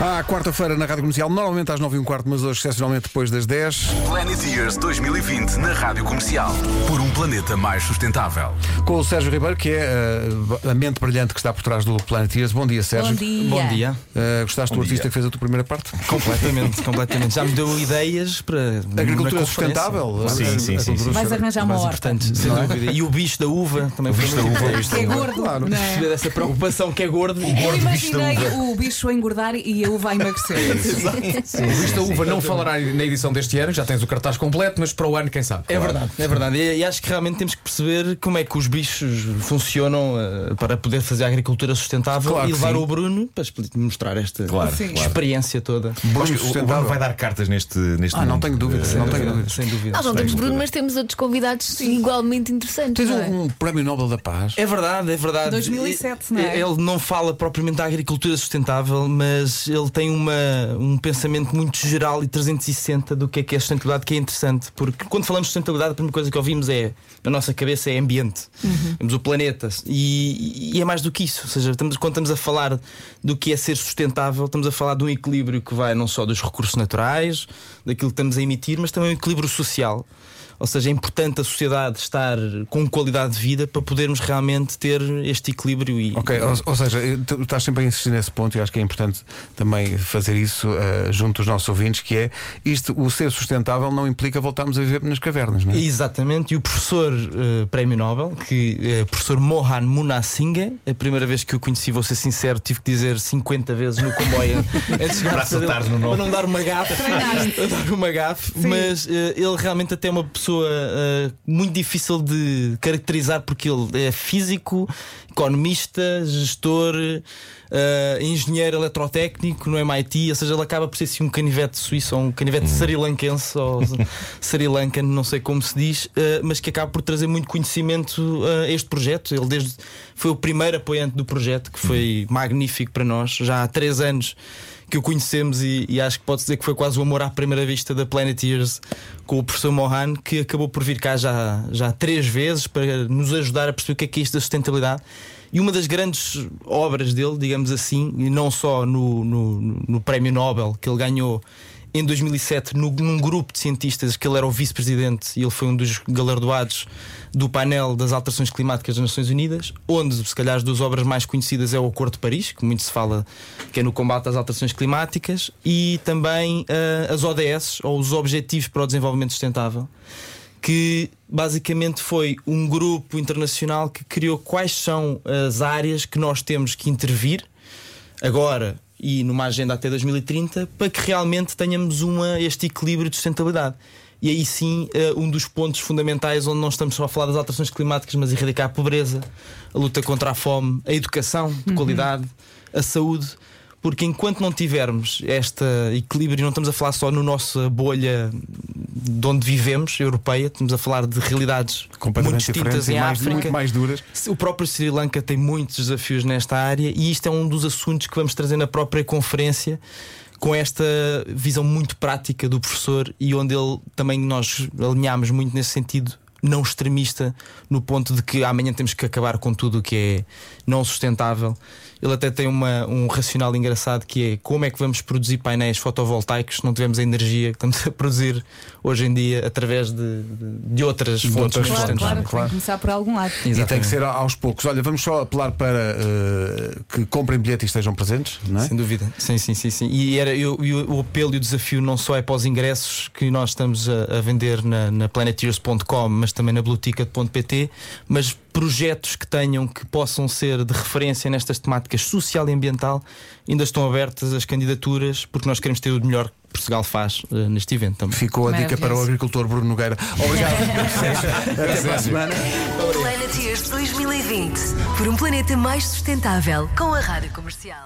À quarta-feira na Rádio Comercial, normalmente às 9 e um quarto, mas hoje, excepcionalmente depois das 10. Planet Years 2020 na Rádio Comercial. Por um planeta mais sustentável. Com o Sérgio Ribeiro, que é uh, a mente brilhante que está por trás do Planet Years. Bom dia, Sérgio. Bom dia. Bom dia. Uh, gostaste do Bom artista dia. que fez a tua primeira parte? Completamente, completamente. Já me deu ideias para. Agricultura sustentável? Sim, A- a- sim, sim, agricultura sim. Vais arranjar uma horta. importante, sem dúvida. E o bicho da uva também O foi bicho da uva, o importante. bicho da Que é gordo. Claro. não é? Perceber essa preocupação que é gordo. Eu bicho da imaginei o bicho a engordar e a uva a emagrecer. O Vista Uva não falará na edição deste ano, já tens o cartaz completo, mas para o ano, quem sabe? É verdade, é verdade. E, e acho que realmente temos que perceber como é que os bichos funcionam eh, para poder fazer a agricultura sustentável Claro e levar sim. o Bruno para mostrar esta Claro, Sim. claro. experiência toda. Bruno o-. Bruno vai dar cartas neste, neste Ah, não tenho dúvida, Eh, não tenho Eh, dúvida. Sem dúvida. Nós não temos. Bruno, mas temos outros convidados igualmente interessantes. Tens é? um, um Prémio Nobel da Paz. É verdade, é verdade. 2007, não é? Ele não fala propriamente da agricultura sustentável, mas ele tem uma, um pensamento muito geral e 360 do que é que é sustentabilidade, que é interessante, porque quando falamos de sustentabilidade, a primeira coisa que ouvimos é na nossa cabeça é ambiente, temos o planeta e, e é mais do que isso. Ou seja, estamos, quando estamos a falar do que é ser sustentável, estamos a falar de um equilíbrio que vai não só dos recursos naturais, daquilo que estamos a emitir, mas também um equilíbrio social. Ou seja, é importante a sociedade estar com qualidade de vida para podermos realmente ter este equilíbrio e Ok, ou, ou seja, tu estás sempre a insistir nesse ponto e acho que é importante também fazer isso eh, junto dos nossos ouvintes, que é isto, o ser sustentável não implica voltarmos a viver nas cavernas, não é? Exatamente, e o professor eh, Prémio Nobel, que é o professor Mohan Munna Singh, a primeira vez que o conheci, vou ser sincero, tive que dizer 50 vezes no comboio antes de chegar Para no nome. Para não dar uma gafe, dar uma gafe, mas ele realmente até é uma pessoa muito difícil de caracterizar porque ele é físico, economista, gestor. engenheiro eletrotécnico no MIT, ou seja, ele acaba por ser assim um canivete suíço ou um canivete sri lankense ou Sri Lankan, não sei como se diz, eh, mas que acaba por trazer muito conhecimento eh, a este projeto. Ele desde foi o primeiro apoiante do projeto, que foi magnífico para nós, já há três anos que o conhecemos e, e acho que pode dizer que foi quase o amor à primeira vista da Planet Years com o professor Mohan, que acabou por vir cá já, já três vezes para nos ajudar a perceber o que é que é isto da sustentabilidade. E uma das grandes obras dele, digamos assim, e não só no, no, no Prémio Nobel que ele ganhou em 2007 no- num grupo de cientistas que ele era o vice-presidente e ele foi um dos galardoados do painel das alterações climáticas das Nações Unidas, onde se calhar as duas obras mais conhecidas é o Acordo de Paris, que muito se fala que é no combate às alterações climáticas, e também ah, as ODS, ou os Objetivos para o Desenvolvimento Sustentável, que basicamente foi um grupo internacional que criou quais são as áreas que nós temos que intervir agora e numa agenda até 2030 para que realmente tenhamos uma, este equilíbrio de sustentabilidade. E aí sim, eh, um dos pontos fundamentais onde não estamos só a falar das alterações climáticas, mas erradicar a pobreza, a luta contra a fome, a educação de qualidade, a saúde. Porque enquanto não tivermos este equilíbrio, não estamos a falar só no nossa bolha de onde vivemos, europeia, estamos a falar de realidades muito Completamente distintas e em mais, África. muito mais duras. O próprio Sri Lanka tem muitos desafios nesta área e isto é um dos assuntos que vamos trazer na própria conferência com esta visão muito prática do professor e onde ele também nós alinhámos muito nesse sentido não extremista no ponto de que amanhã temos que acabar com tudo o que é não sustentável. Ele até tem uma, um racional engraçado que é como é que vamos produzir painéis fotovoltaicos se não tivermos a energia que estamos a produzir hoje em dia através de, de, de outras fontes outras Claro, claro, sustentáveis. tem que começar por algum lado. E tem que ser aos poucos. Olha, vamos só apelar para eh, que comprem bilhete e estejam presentes, não é? Sem dúvida, sim, sim, sim, sim. E, era, e o- e o, apelo e o desafio não só é para os ingressos que nós estamos a, a vender na, na planetears.com, mas também na blueticket.pt, mas projetos que tenham que possam ser de referência nestas temáticas social e ambiental, ainda estão abertas as candidaturas, porque nós queremos ter o melhor que Portugal faz eh, neste evento também. Ficou a dica para o agricultor Bruno Nogueira. Obrigado. Até para a semana. Planet Years 2020. Por um planeta mais sustentável com a Rádio Comercial.